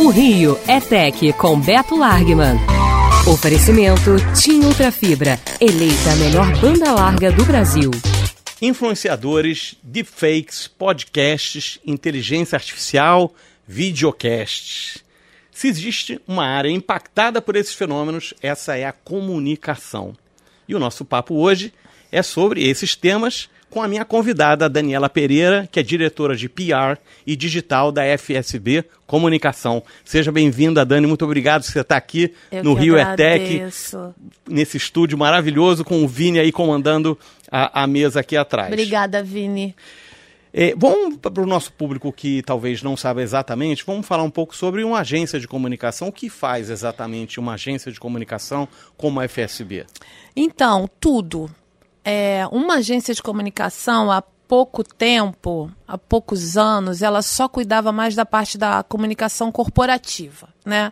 O Rio é Tech com Beto Largman. Oferecimento Tim Ultrafibra, eleita a melhor banda larga do Brasil. Influenciadores, deepfakes, podcasts, inteligência artificial, videocasts. Se existe uma área impactada por esses fenômenos, essa é a comunicação. E o nosso papo hoje é sobre esses temas com a minha convidada Daniela Pereira, que é diretora de PR e digital da FSB Comunicação. Seja bem-vinda, Dani. Muito obrigado por você estar aqui Eu no Rio agradeço. ETEC, nesse estúdio maravilhoso, com o Vini aí comandando a, a mesa aqui atrás. Obrigada, Vini. É, vamos para o nosso público que talvez não saiba exatamente, vamos falar um pouco sobre uma agência de comunicação. O que faz exatamente uma agência de comunicação como a FSB? Então, tudo. É, uma agência de comunicação, há pouco tempo, há poucos anos, ela só cuidava mais da parte da comunicação corporativa, né?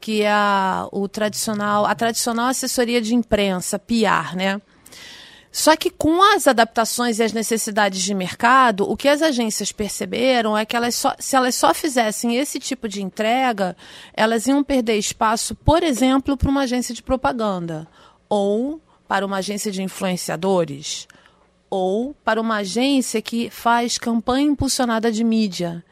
Que é a, o tradicional, a tradicional assessoria de imprensa, PR, né? Só que com as adaptações e as necessidades de mercado, o que as agências perceberam é que elas só, se elas só fizessem esse tipo de entrega, elas iam perder espaço, por exemplo, para uma agência de propaganda ou para uma agência de influenciadores ou para uma agência que faz campanha impulsionada de mídia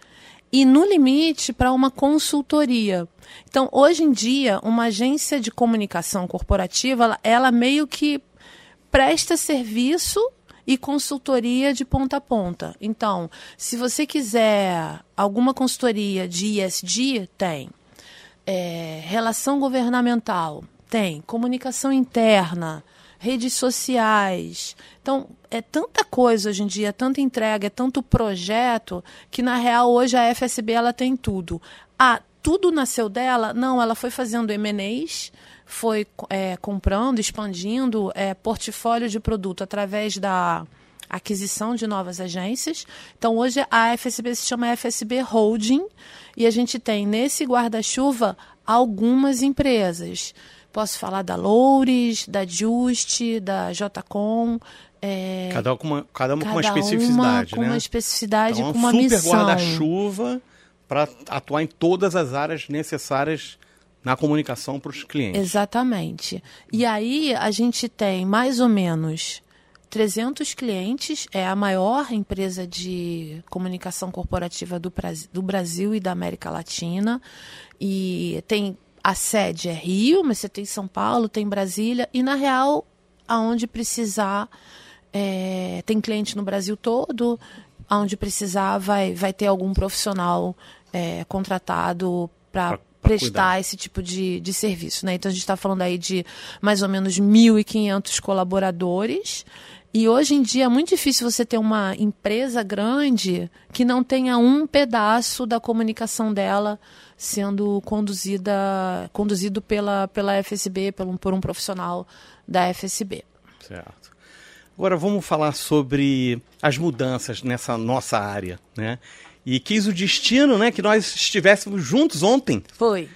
e no limite para uma consultoria. Então, hoje em dia, uma agência de comunicação corporativa, ela, ela meio que presta serviço e consultoria de ponta a ponta. Então, se você quiser alguma consultoria de ISD, tem. É, relação governamental, tem. Comunicação interna, redes sociais. Então, é tanta coisa hoje em dia, é tanta entrega, é tanto projeto, que na real hoje a FSB ela tem tudo. Ah, tudo nasceu dela? Não, ela foi fazendo M&As, foi é, comprando, expandindo é, portfólio de produto através da aquisição de novas agências. Então, hoje a FSB se chama FSB Holding e a gente tem nesse guarda-chuva algumas empresas. Posso falar da Loures, da Juste, da Jcom. É, Cada uma, cada uma com uma cada especificidade, uma com né? uma especificidade, Então, é um com uma super missão. guarda-chuva para atuar em todas as áreas necessárias na comunicação para os clientes. Exatamente. E aí a gente tem mais ou menos 300 clientes, é a maior empresa de comunicação corporativa do, do Brasil e da América Latina. E tem a sede é Rio, mas você tem São Paulo, tem Brasília, e na real, aonde precisar, é, tem cliente no Brasil todo, aonde precisar vai, vai ter algum profissional é, contratado para prestar cuidar. esse tipo de, de serviço. Né? Então a gente está falando aí de mais ou menos 1.500 colaboradores. E hoje em dia é muito difícil você ter uma empresa grande que não tenha um pedaço da comunicação dela sendo conduzida conduzido pela, pela FSB, pelo, por um profissional da FSB. Certo. Agora vamos falar sobre as mudanças nessa nossa área, né? E quis o destino, né, que nós estivéssemos juntos ontem. Foi.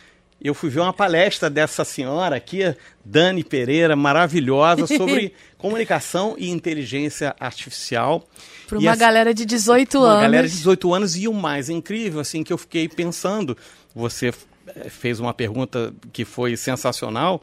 Eu fui ver uma palestra dessa senhora aqui, Dani Pereira, maravilhosa, sobre comunicação e inteligência artificial. Para uma essa- galera de 18 uma anos. galera de 18 anos e o mais incrível, assim, que eu fiquei pensando, você eh, fez uma pergunta que foi sensacional,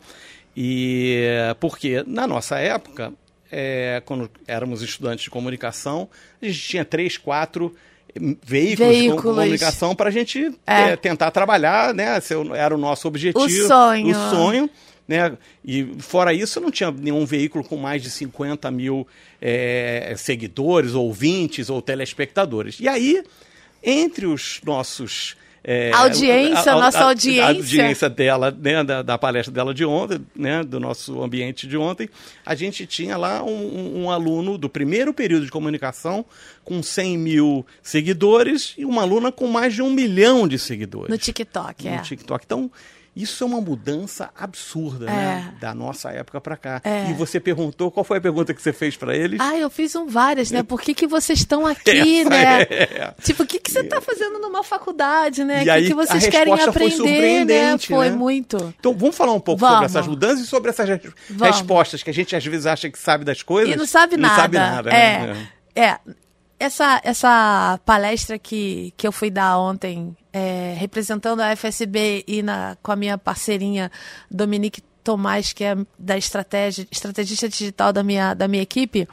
e eh, porque na nossa época, eh, quando éramos estudantes de comunicação, a gente tinha três, quatro veículos, de com- Veículos. comunicação para a gente É. eh, tentar trabalhar, né? Esse era o nosso objetivo. O sonho. O sonho. Né? E fora isso, não tinha nenhum veículo com mais de 50 mil eh, seguidores, ouvintes ou telespectadores. E aí, entre os nossos. Eh, Audiência, nossa A audiência. audiência dela, né, da, da palestra dela de ontem, né, do nosso ambiente de ontem, a gente tinha lá um, um- aluno do primeiro período de comunicação com 100 mil seguidores e uma aluna com mais de um milhão de seguidores No TikTok, no é. TikTok. Então, isso é uma mudança absurda, né? É. Da nossa época para cá. É. E você perguntou, qual foi a pergunta que você fez para eles? Ah, eu fiz um várias, né? Por que, que vocês estão aqui, Essa né? é. Tipo, o que, que você está fazendo numa faculdade, né? O que, aí, que vocês querem resposta foi aprender, né? Foi né? muito. Então, vamos falar um pouco sobre Vamos. essas mudanças e sobre essas Vamos. respostas que a gente às vezes acha que sabe das coisas. E não sabe não nada. sabe nada, é, né? é. Essa, essa palestra que, que eu fui dar ontem, é, representando a FSB e na, com a minha parceirinha Dominique Tomás, que é da estratégia, estrategista digital da minha, da minha equipe,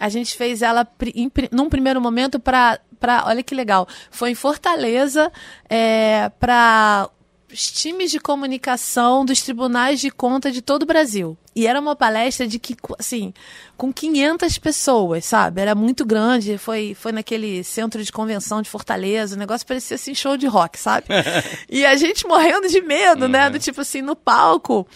a gente fez ela em, num primeiro momento para. Olha que legal. Foi em Fortaleza é, para os times de comunicação dos tribunais de conta de todo o Brasil. E era uma palestra de que, assim, com 500 pessoas, sabe? Era muito grande, foi, foi naquele centro de convenção de Fortaleza, o negócio parecia assim show de rock, sabe? e a gente morrendo de medo, uhum. né? Do tipo assim, no palco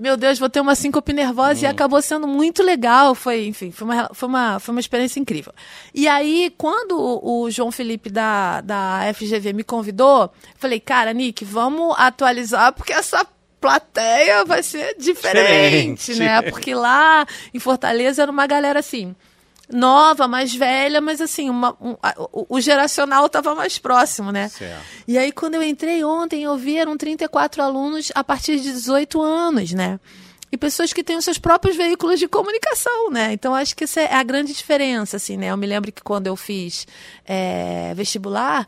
meu Deus, vou ter uma síncope nervosa hum. e acabou sendo muito legal. Foi, enfim, foi uma, foi uma, foi uma experiência incrível. E aí, quando o, o João Felipe da, da FGV me convidou, falei, cara, Nick, vamos atualizar, porque essa plateia vai ser diferente, diferente. né? Porque lá em Fortaleza era uma galera assim nova, mais velha, mas assim, uma, um, a, o, o, geracional estava mais próximo, né? Certo. E aí, quando eu entrei ontem, eu vi eram 34 alunos a partir de 18 anos, né? E pessoas que têm os seus próprios veículos de comunicação, né? Então, acho que essa é a grande diferença, assim, né? Eu me lembro que quando eu fiz é, vestibular,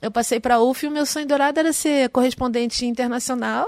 eu passei para a UF e o meu sonho dourado era ser correspondente internacional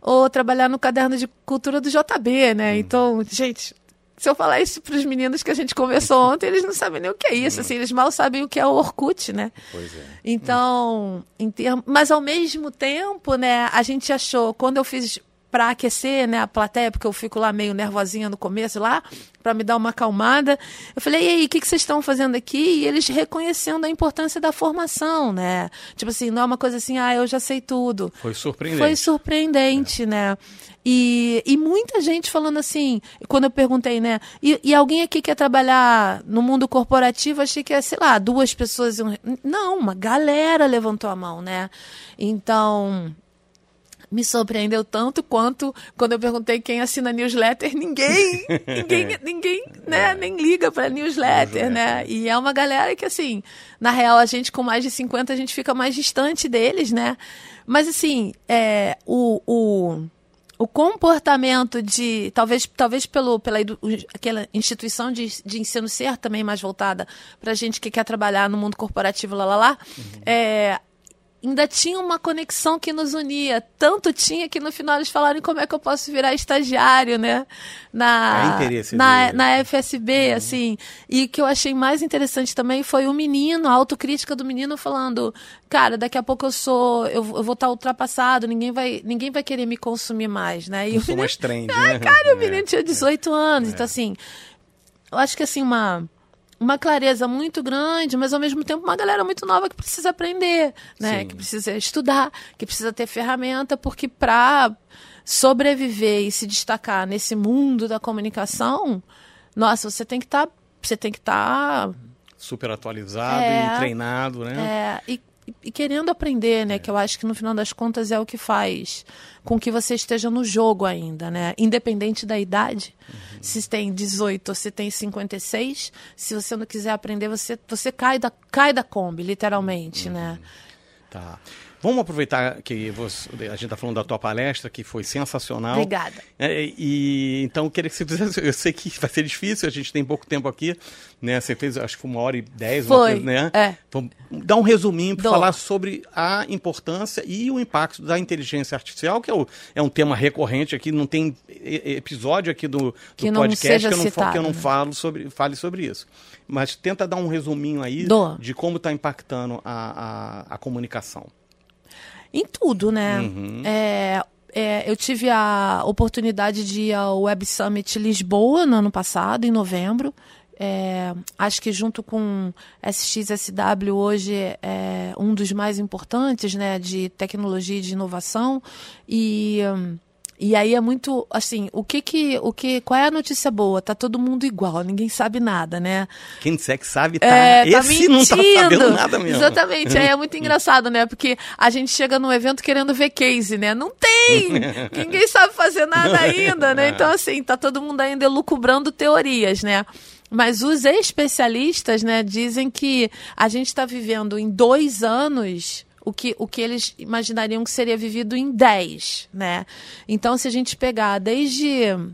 ou trabalhar no caderno de cultura do JB, né? Hum. Então, gente, se eu falar isso para os meninos que a gente conversou ontem, eles não sabem nem o que é isso. Assim, eles mal sabem o que é o Orkut, né? Pois é. Então, em termo, mas ao mesmo tempo, né, a gente achou, quando eu fiz para aquecer né, a plateia, porque eu fico lá meio nervosinha no começo lá, para me dar uma acalmada. Eu falei, e aí, o que, que vocês estão fazendo aqui? E eles reconhecendo a importância da formação, né? Tipo assim, não é uma coisa assim, ah, eu já sei tudo. Foi surpreendente. Foi surpreendente, é. né? E, e muita gente falando assim, quando eu perguntei, né? E, e, alguém aqui quer trabalhar no mundo corporativo? Achei que é, sei lá, duas pessoas. Não, uma galera levantou a mão, né? Então me surpreendeu tanto quanto quando eu perguntei quem assina newsletter, ninguém, ninguém, ninguém, né, é. nem liga para newsletter, né? E é uma galera que assim, na real a gente com mais de 50 a gente fica mais distante deles, né? Mas assim, é, o, o o comportamento de talvez talvez pelo pela aquela instituição de, de ensino ser também mais voltada para gente que quer trabalhar no mundo corporativo lá lá lá uhum. é, ainda tinha uma conexão que nos unia. Tanto tinha que no final eles falaram como é que eu posso virar estagiário, né? Na, é na, na FSB, uhum. assim. E o que eu achei mais interessante também foi o menino, a autocrítica do menino falando, cara, daqui a pouco eu sou, eu, eu vou estar ultrapassado, ninguém vai, ninguém vai querer me consumir mais, né? E eu sou mais trend, ah, né? cara, o menino é. tinha 18 anos, é. então assim, eu acho que assim, uma uma clareza muito grande, mas ao mesmo tempo uma galera muito nova que precisa aprender, né? Sim. Que precisa estudar, que precisa ter ferramenta, porque para sobreviver e se destacar nesse mundo da comunicação, nossa, você tem que estar, tá, você tem que estar tá, super atualizado é, e treinado, né? É, e e querendo aprender, né? É. Que eu acho que no final das contas é o que faz com que você esteja no jogo ainda, né? Independente da idade. Uhum. Se tem 18 ou se tem 56, se você não quiser aprender, você, você cai, da, cai da Kombi, literalmente, uhum. né? Tá. Vamos aproveitar que você, a gente está falando da tua palestra, que foi sensacional. Obrigada. É, e então eu queria que você fizesse. Eu sei que vai ser difícil, a gente tem pouco tempo aqui, né? Você fez, acho que foi uma hora e dez, foi, coisa, né? É. Vamos dar um resuminho para falar sobre a importância e o impacto da inteligência artificial, que é, o, é um tema recorrente aqui. Não tem episódio aqui do, do que podcast que eu, não, citado, que eu não falo sobre, fale sobre isso. Mas tenta dar um resuminho aí de como está impactando a, a, a comunicação em tudo, né? Uhum. É, é, eu tive a oportunidade de ir ao Web Summit Lisboa no ano passado, em novembro. É, acho que junto com SXSW hoje é um dos mais importantes né, de tecnologia e de inovação. E. Um, e aí é muito assim, o que que, o que, qual é a notícia boa? Tá todo mundo igual, ninguém sabe nada, né? Quem disser que sabe tá, é, tá esse não tá sabendo nada mesmo. Exatamente, aí é muito engraçado, né? Porque a gente chega num evento querendo ver case, né? Não tem! ninguém sabe fazer nada ainda, né? Então assim, tá todo mundo ainda elucubrando teorias, né? Mas os especialistas, né, dizem que a gente está vivendo em dois anos o que, o que eles imaginariam que seria vivido em 10, né? Então, se a gente pegar desde.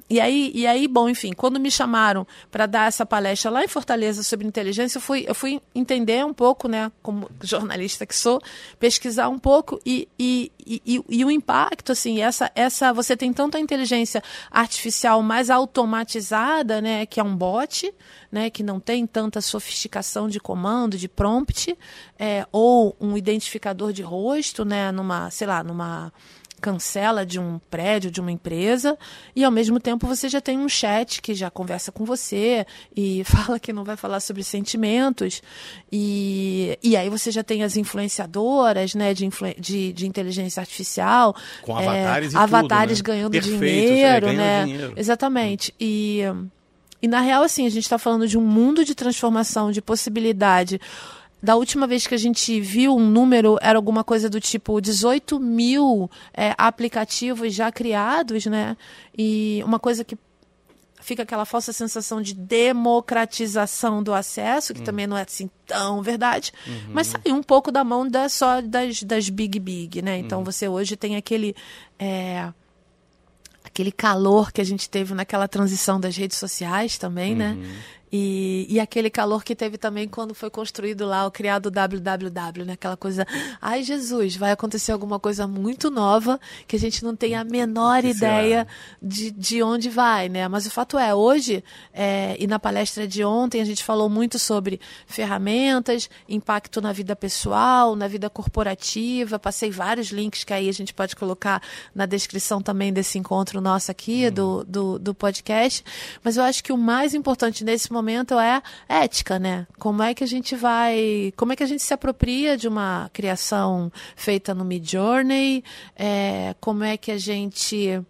E aí, e aí bom, enfim, quando me chamaram para dar essa palestra lá em Fortaleza sobre inteligência, eu fui, eu fui entender um pouco, né, como jornalista que sou, pesquisar um pouco e, e, e, e o impacto, assim, essa, essa. Você tem tanto a inteligência artificial mais automatizada, né, que é um bot, né, que não tem tanta sofisticação de comando, de prompt, é, ou um identificador de rosto, né, numa, sei lá, numa cancela de um prédio, de uma empresa, e ao mesmo tempo você já tem um chat que já conversa com você e fala que não vai falar sobre sentimentos, e, e aí você já tem as influenciadoras né, de, influ de, de inteligência artificial, com avatares, é, avatares tudo, né? ganhando Perfeito, dinheiro, é, né? dinheiro. Exatamente. E, e na real, assim, a gente está falando de um mundo de transformação, de possibilidade da última vez que a gente viu um número, era alguma coisa do tipo 18 mil é, aplicativos já criados, né? E uma coisa que fica aquela falsa sensação de democratização do acesso, que uhum. também não é assim tão verdade, uhum. mas saiu um pouco da mão da, só das, das big big, né? Então uhum. você hoje tem aquele. É, aquele calor que a gente teve naquela transição das redes sociais também, né? E, e aquele calor que teve também quando foi construído lá o criado www, né? Aquela coisa, ai Jesus, vai acontecer alguma coisa muito nova que a gente não tem a menor ideia de, de onde vai, né? Mas o fato é, hoje, é, e na palestra de ontem, a gente falou muito sobre ferramentas, impacto na vida pessoal, na vida corporativa, passei vários links que aí a gente pode colocar na descrição também desse encontro nosso aqui, hum. do, do, do podcast. Mas eu acho que o mais importante nesse momento momento é ética, né? Como é que a gente vai, como é que a gente se apropria de uma criação feita no Mid Journey? É, como é que a gente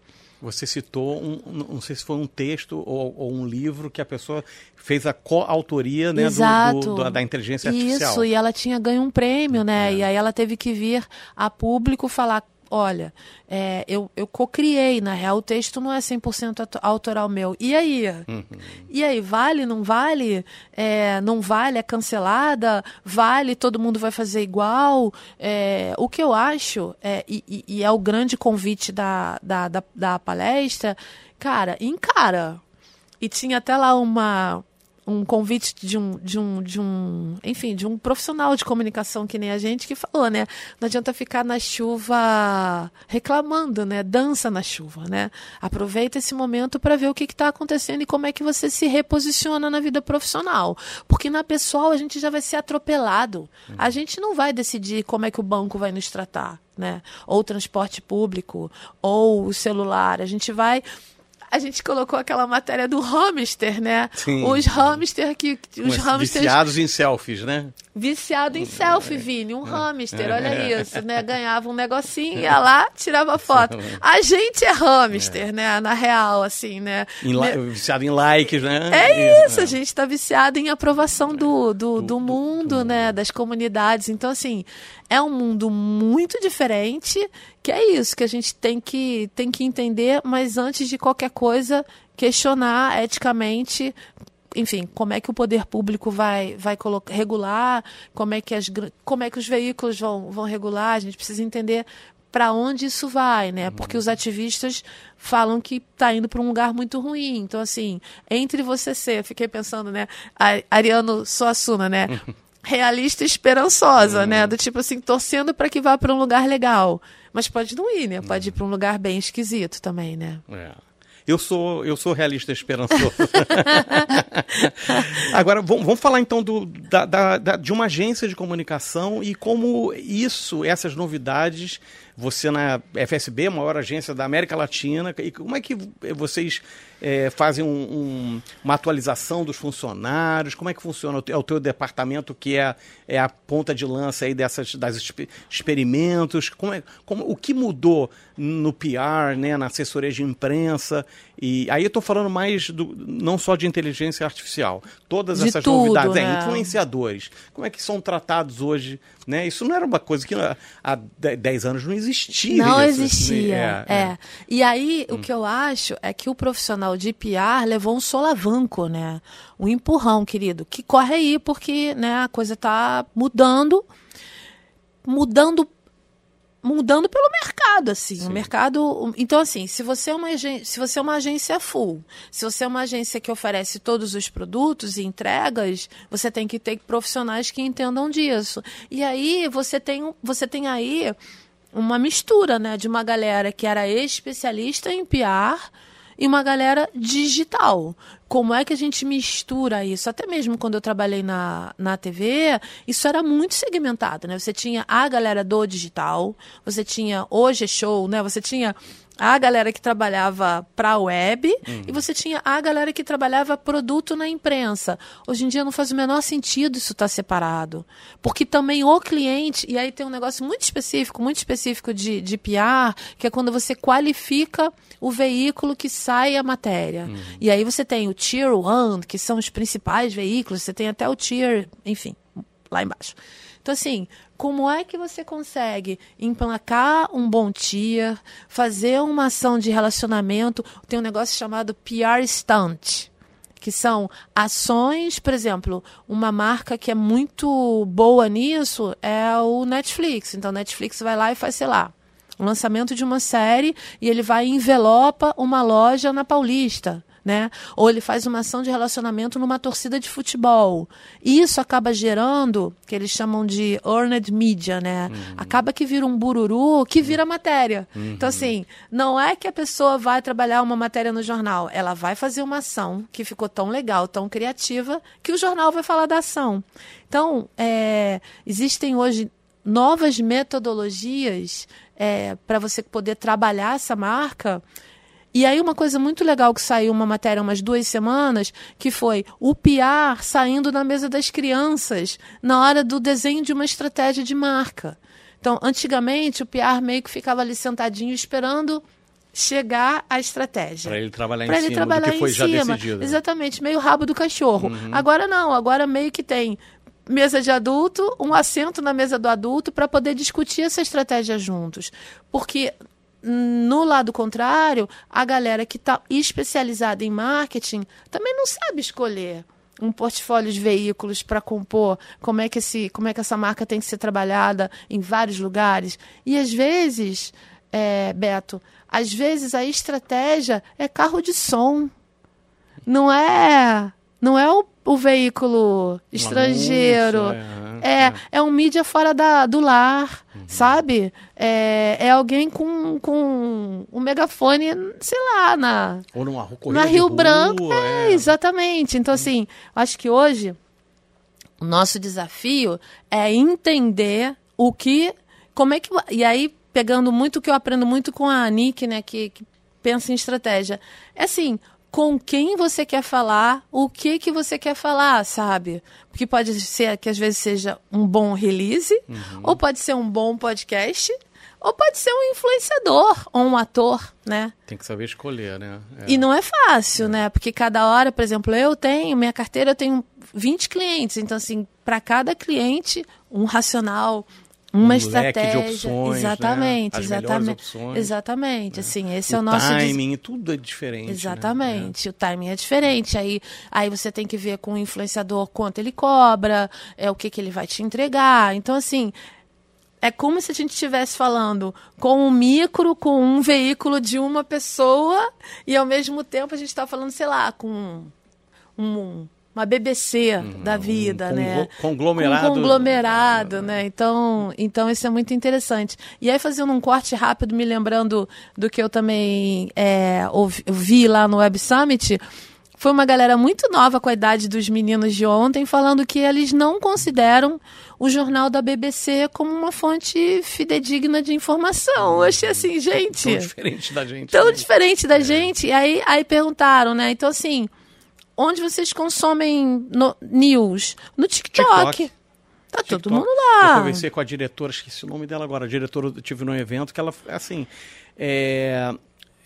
você citou, um, não sei se foi um texto ou, ou, um livro que a pessoa fez a coautoria né, do, do, do, da inteligência artificial. Isso, e ela tinha ganho um prêmio, né? É. E aí ela teve que vir a público falar olha, é, eu, eu co-criei, na real o texto não é 100% autoral meu. E aí? Uhum. E aí, vale, não vale? É, não vale, é cancelada? Vale, todo mundo vai fazer igual? É, o que eu acho, é, e, e, é o grande convite da, da, da, da palestra, cara, encara. E tinha até lá uma, um convite de um, de um, de um, enfim, de um profissional de comunicação que nem a gente que falou, né? Não adianta ficar na chuva reclamando, né? Dança na chuva, né? Aproveita esse momento para ver o que está acontecendo e como é que você se reposiciona na vida profissional. Porque na pessoal a gente já vai ser atropelado. A gente não vai decidir como é que o banco vai nos tratar, né? Ou o transporte público, ou o celular. A gente vai a gente colocou aquela matéria do hamster, né? Sim. Os hamster que. Os hamsters... Viciados em selfies, né? Viciado em selfie, Vini. Um é. hamster, olha é. isso, né? Ganhava um negocinho, ia lá, tirava foto. A gente é hamster, é. né? Na real, assim, né? Viciado em likes, né? É isso, a gente tá viciado em aprovação do, do, do mundo, né? Das comunidades. Então, assim, é um mundo muito diferente, que é isso que a gente tem que, tem que entender, mas antes de qualquer coisa, questionar eticamente enfim, como é que o poder público vai, vai colocar, regular, como é, que as, como é que os veículos vão, vão regular, a gente precisa entender para onde isso vai, né? Porque os ativistas falam que está indo para um lugar muito ruim. Então, assim, entre você ser, eu fiquei pensando, né? Ariano Suassuna, né? Realista e esperançosa, né? Do tipo assim, torcendo para que vá para um lugar legal. Mas pode não ir, né? Pode ir para um lugar bem esquisito também, né? É. Eu sou, eu sou realista esperançoso. Agora, vamos, falar então do, da, da, da, de uma agência de comunicação e como isso, essas novidades, você na FSB, a maior agência da América Latina, e como é que vocês é, fazem um, um, uma atualização dos funcionários? Como é que funciona? É o teu departamento que é, é a ponta de lança aí dessas das experimentos? Como é, como, o que mudou no PR, né, na assessoria de imprensa? E aí eu estou falando mais do, não só de inteligência artificial, todas de essas tudo, novidades, né? é, influenciadores. Como é que são tratados hoje? Né? Isso não era uma coisa que há 10 anos não existia. Não isso, existia. Assim, é, é. E aí hum. o que eu acho é que o profissional de PR levou um solavanco, né? Um empurrão, querido, que corre aí porque né, a coisa está mudando mudando mudando pelo mercado, assim. Sim. O mercado. Então, assim, se você, é uma agência, se você é uma agência full, se você é uma agência que oferece todos os produtos e entregas, você tem que ter profissionais que entendam disso. E aí você tem, você tem aí uma mistura, né? De uma galera que era especialista em PR e uma galera digital. Como é que a gente mistura isso? Até mesmo quando eu trabalhei na, na TV, isso era muito segmentado, né? Você tinha a galera do digital, você tinha hoje show, né? Você tinha a galera que trabalhava para a web uhum. e você tinha a galera que trabalhava produto na imprensa. Hoje em dia não faz o menor sentido isso estar tá separado. Porque também o cliente, e aí tem um negócio muito específico, muito específico de, de PR, que é quando você qualifica o veículo que sai a matéria. Uhum. E aí você tem o Tier 1, que são os principais veículos, você tem até o Tier, enfim, lá embaixo. Então, assim, como é que você consegue emplacar um bom tier, fazer uma ação de relacionamento? Tem um negócio chamado PR Stunt, que são ações, por exemplo, uma marca que é muito boa nisso é o Netflix. Então, Netflix vai lá e faz, sei lá, o lançamento de uma série e ele vai e envelopa uma loja na Paulista né? Ou ele faz uma ação de relacionamento numa torcida de futebol. E isso acaba gerando, que eles chamam de earned media, né? Uhum. Acaba que vira um bururu que vira matéria. Uhum. Então, assim, não é que a pessoa vai trabalhar uma matéria no jornal, ela vai fazer uma ação que ficou tão legal, tão criativa, que o jornal vai falar da ação. Então, é, existem hoje novas metodologias é, para você poder trabalhar essa marca e aí uma coisa muito legal que saiu uma matéria umas duas semanas, que foi o PR saindo na mesa das crianças na hora do desenho de uma estratégia de marca. Então, antigamente o PR meio que ficava ali sentadinho esperando chegar à estratégia. Para ele trabalhar pra em ele cima trabalhar do que foi já cima. decidido. Né? Exatamente, meio rabo do cachorro. Uhum. Agora não, agora meio que tem mesa de adulto, um assento na mesa do adulto para poder discutir essa estratégia juntos. Porque no lado contrário, a galera que está especializada em marketing também não sabe escolher um portfólio de veículos para compor como é que esse como é que essa marca tem que ser trabalhada em vários lugares. E às vezes é, Beto às vezes a estratégia é carro de som. Não é não é o, o veículo estrangeiro. é, é, é um mídia fora da, do lar sabe? É, é alguém com, com um megafone, sei lá, na, Ou numa na Rio Branco. É, é, exatamente. Então, assim, acho que hoje o nosso desafio é entender o que. Como é que. E aí, pegando muito o que eu aprendo muito com a Nick, né, que, que pensa em estratégia. É assim, com quem você quer falar, o que que você quer falar, sabe? Porque pode ser que às vezes seja um bom release, uhum. ou pode ser um bom podcast, ou pode ser um influenciador ou um ator, né? Tem que saber escolher, né? É. E não é fácil, é. né? Porque cada hora, por exemplo, eu tenho, minha carteira eu tenho 20 clientes, então assim, para cada cliente, um racional, uma um estratégia, de opções, exatamente, né? exatamente, exatamente. Né? Assim, esse o é o nosso timing, tudo é diferente. Né? Exatamente, né? o timing é diferente. Aí, aí você tem que ver com o influenciador quanto ele cobra, é o que que ele vai te entregar. Então, assim, é como se a gente estivesse falando com um micro, com um veículo de uma pessoa e ao mesmo tempo a gente está falando, sei lá, com um uma BBC uhum, da vida, um né? Conglomerado. Um conglomerado, né? Então, então isso é muito interessante. E aí, fazendo um corte rápido, me lembrando do que eu também é, ouvi, vi lá no Web Summit, foi uma galera muito nova com a idade dos meninos de ontem, falando que eles não consideram o jornal da BBC como uma fonte fidedigna de informação. Eu achei assim, gente. Tão diferente da gente. Tão né? diferente da é. gente. E aí, aí perguntaram, né? Então, assim onde vocês consomem no, news? No TikTok. TikTok. Tá TikTok. todo mundo lá. Eu conversei com a diretora, esqueci o nome dela agora. A diretora, eu tive num evento que ela, assim, é,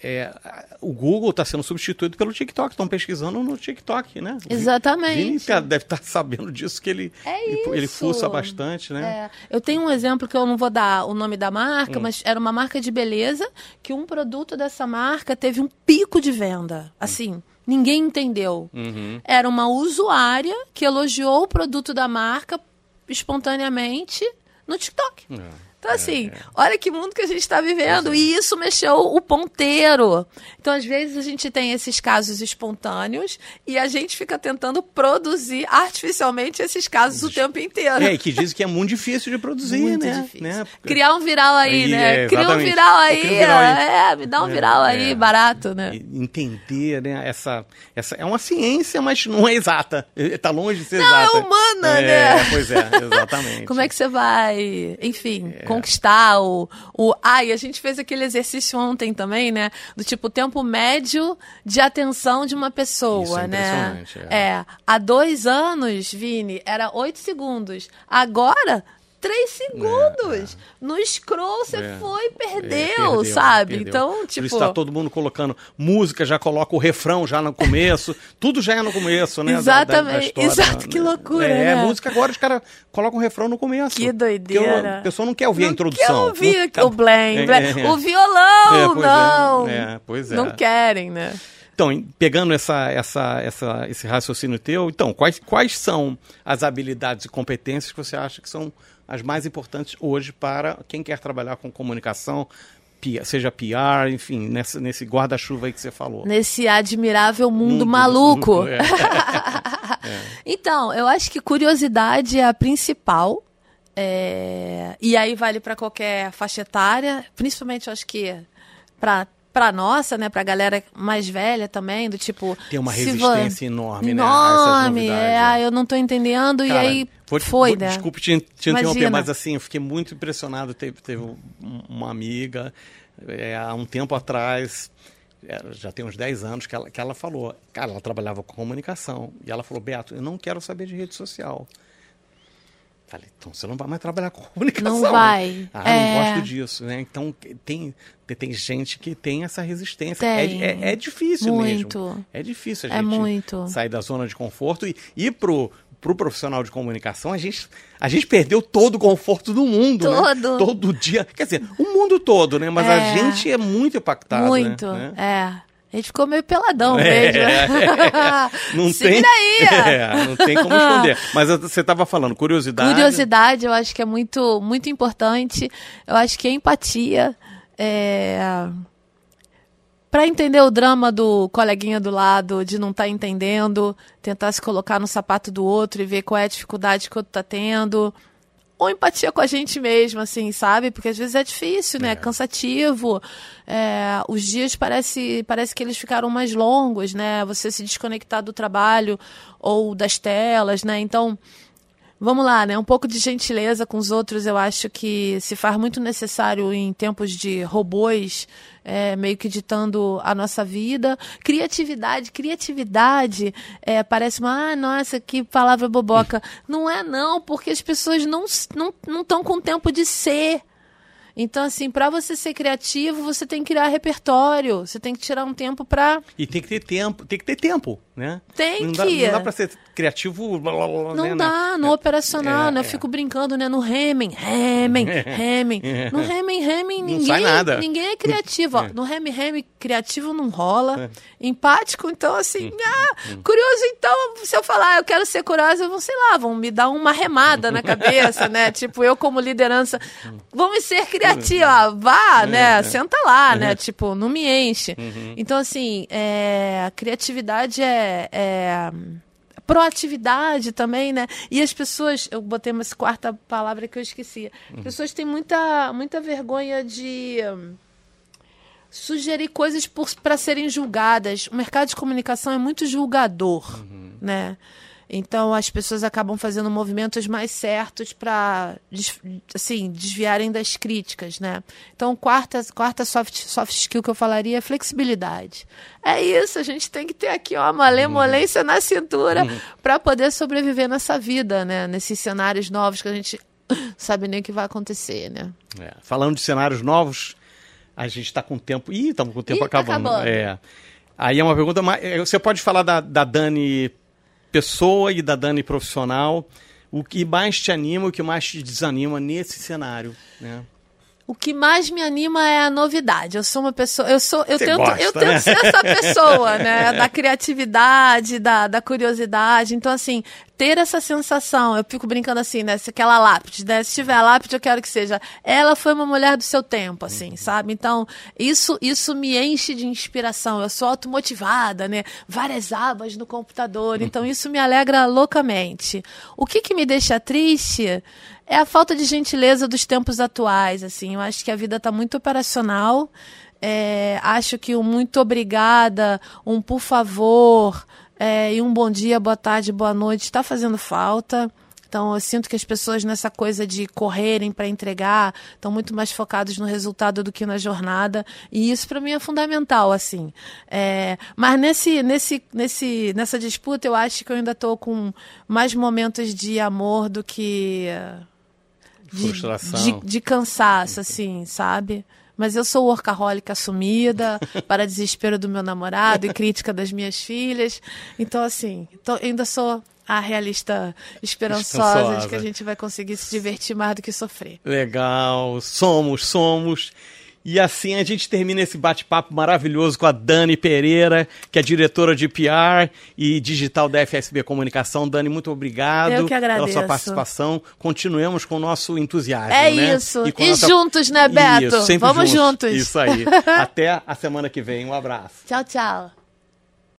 é, o Google está sendo substituído pelo TikTok. Estão pesquisando no TikTok, né? Exatamente. Vini deve estar tá sabendo disso, que ele, é ele, ele fuça bastante, né? É. Eu tenho um exemplo que eu não vou dar o nome da marca, hum. mas era uma marca de beleza que um produto dessa marca teve um pico de venda. Assim. Ninguém entendeu. Uhum. Era uma usuária que elogiou o produto da marca espontaneamente no TikTok. É. Então, assim, é, é. olha que mundo que a gente está vivendo. É. E isso mexeu o ponteiro. Então, às vezes, a gente tem esses casos espontâneos e a gente fica tentando produzir artificialmente esses casos o tempo inteiro. É, e que dizem que é muito difícil de produzir, muito né? Difícil. né? Criar um viral aí, aí né? É, Cria um viral aí. Um viral aí. É, me dá um viral aí, barato, né? Entender, né? Essa, essa é uma ciência, mas não é exata. Está longe de ser não, exata. Não, é humana, né? Pois é, exatamente. Como é que você vai, enfim, conquistar o, o. Ai, a gente fez aquele exercício ontem também, né? Do tipo, tempo médio de atenção de uma pessoa, Isso é né? É. é. Há dois anos, Vini, era oito segundos. Agora 3 segundos. É, é. No scroll você é, foi, perdeu, perdeu sabe? Perdeu. Então, tipo. Por isso tá todo mundo colocando música, já coloca o refrão já no começo. tudo já é no começo, né? Exatamente. Da, da, história, Exato, que loucura. É, né? música agora os caras colocam o refrão no começo. Que doideira. a pessoa não quer ouvir não a introdução. Quer ouvir não, o blém, blém. O violão, não. É, pois é. Não querem, né? Então, pegando essa, essa, essa, esse raciocínio teu, então, quais, quais são as habilidades e competências que você acha que são as mais importantes hoje para quem quer trabalhar com comunicação, seja PR, enfim, nesse, nesse guarda-chuva aí que você falou. Nesse admirável mundo, mundo maluco. Mundo, é. é. Então, eu acho que curiosidade é a principal. É... E aí vale para qualquer faixa etária, principalmente eu acho que para pra nossa, né, pra galera mais velha também, do tipo. Tem uma resistência enorme, né? Enorme, é, né? eu não tô entendendo, Cara, e aí foi, vou, né? Desculpe te, te interromper, mas assim, eu fiquei muito impressionado. Teve, teve uma amiga é, há um tempo atrás. É, já tem uns 10 anos que ela, que ela falou, cara, ela trabalhava com comunicação, e ela falou, Beato, eu não quero saber de rede social. Falei, então você não vai mais trabalhar com comunicação. Não vai. Ah, é... não gosto disso, né? Então tem, tem gente que tem essa resistência. É, tem. É, é, é difícil muito. mesmo. É difícil a é gente é muito. sair da zona de conforto e ir pro, pro profissional de comunicação, a gente, a gente perdeu todo o conforto do mundo, né? todo. Né? Todo dia. Quer dizer, o mundo todo, né? Mas é. a gente é muito impactado. Muito, né? é. A gente ficou meio peladão é, mesmo. É, não Se tem. É, não tem como esconder. Mas você estava falando, curiosidade. Curiosidade, eu acho que é muito, muito importante. Eu acho que a empatia. É... Para entender o drama do coleguinha do lado, de não estar tá entendendo, tentar se colocar no sapato do outro e ver qual é a dificuldade que o outro está tendo ou empatia com a gente mesmo, assim, sabe? Porque às vezes é difícil, né? É. Cansativo. É, os dias parece, parece que eles ficaram mais longos, né? Você se desconectar do trabalho ou das telas, né? Então, vamos lá, né? Um pouco de gentileza com os outros, eu acho que se faz muito necessário em tempos de robôs é, meio que ditando a nossa vida. Criatividade, criatividade, é, parece uma, ah, nossa, que palavra boboca. Não é não, porque as pessoas não estão não, não com tempo de ser. Então, assim, para você ser criativo, você tem que criar repertório, você tem que tirar um tempo para E tem que ter tempo, tem que ter tempo, né? Tem não que. Dá, não dá para ser criativo. Blá, blá, blá, não né, dá, no é, operacional, é, né? Eu é. fico brincando, né? No Hemming, Hemming, Hemming. No Hemming, Hemming, ninguém, ninguém é criativo. É. No Hemming, Hemming, criativo não rola. É. Empático, então, assim, ah, curioso, então, se eu falar, ah, eu quero ser curiosa, vão, sei lá, vão me dar uma remada na cabeça, né? Tipo, eu como liderança, vamos ser criativa, vá, é, né? Senta lá, né? Tipo, não me enche. Uhum. Então, assim, a criatividade é, é proatividade também, né? E as pessoas, eu botei uma quarta palavra que eu esqueci. As pessoas têm muita, muita vergonha de hum, sugerir coisas para serem julgadas. O mercado de comunicação é muito julgador, uhum. né? Então as pessoas acabam fazendo movimentos mais certos para assim, desviarem das críticas, né? Então, quarta, quarta soft, soft skill que eu falaria é flexibilidade. É isso, a gente tem que ter aqui ó, uma malemolência uhum. na cintura uhum. para poder sobreviver nessa vida, né? Nesses cenários novos que a gente sabe nem o que vai acontecer, né? É. Falando de cenários novos, a gente está com o tempo. Ih, estamos com o tempo Ih, tá acabando. acabando. É. Aí é uma pergunta. Você pode falar da, da Dani pessoa e da Dani profissional, o que mais te anima, o que mais te desanima nesse cenário, né? O que mais me anima é a novidade. Eu sou uma pessoa, eu sou, eu Você tento, gosta, eu tento né? ser essa pessoa, né, da criatividade, da, da curiosidade. Então assim, ter essa sensação. Eu fico brincando assim, né? Se aquela lápide, né? Se tiver lápide, eu quero que seja. Ela foi uma mulher do seu tempo, assim, uhum. sabe? Então, isso, isso me enche de inspiração. Eu sou automotivada, né? Várias abas no computador. Então, uhum. isso me alegra loucamente. O que, que me deixa triste é a falta de gentileza dos tempos atuais, assim. Eu acho que a vida está muito operacional. É, acho que um muito obrigada, um por favor é, e um bom dia, boa tarde, boa noite está fazendo falta. Então, eu sinto que as pessoas nessa coisa de correrem para entregar estão muito mais focados no resultado do que na jornada. E isso, para mim, é fundamental, assim. É, mas nesse, nesse, nesse, nessa disputa, eu acho que eu ainda estou com mais momentos de amor do que. De, Frustração. De, de cansaço, assim, sabe? Mas eu sou workaholic assumida, para desespero do meu namorado e crítica das minhas filhas. Então, assim, tô, ainda sou a realista esperançosa de que a gente vai conseguir se divertir mais do que sofrer. Legal, somos, somos. E assim a gente termina esse bate-papo maravilhoso com a Dani Pereira, que é diretora de PR e digital da FSB Comunicação. Dani, muito obrigado Eu que agradeço. pela sua participação. Continuemos com o nosso entusiasmo. É né? isso. E, e nossa... juntos, né, Beto? Isso, Vamos juntos. juntos. Isso aí. Até a semana que vem. Um abraço. Tchau, tchau.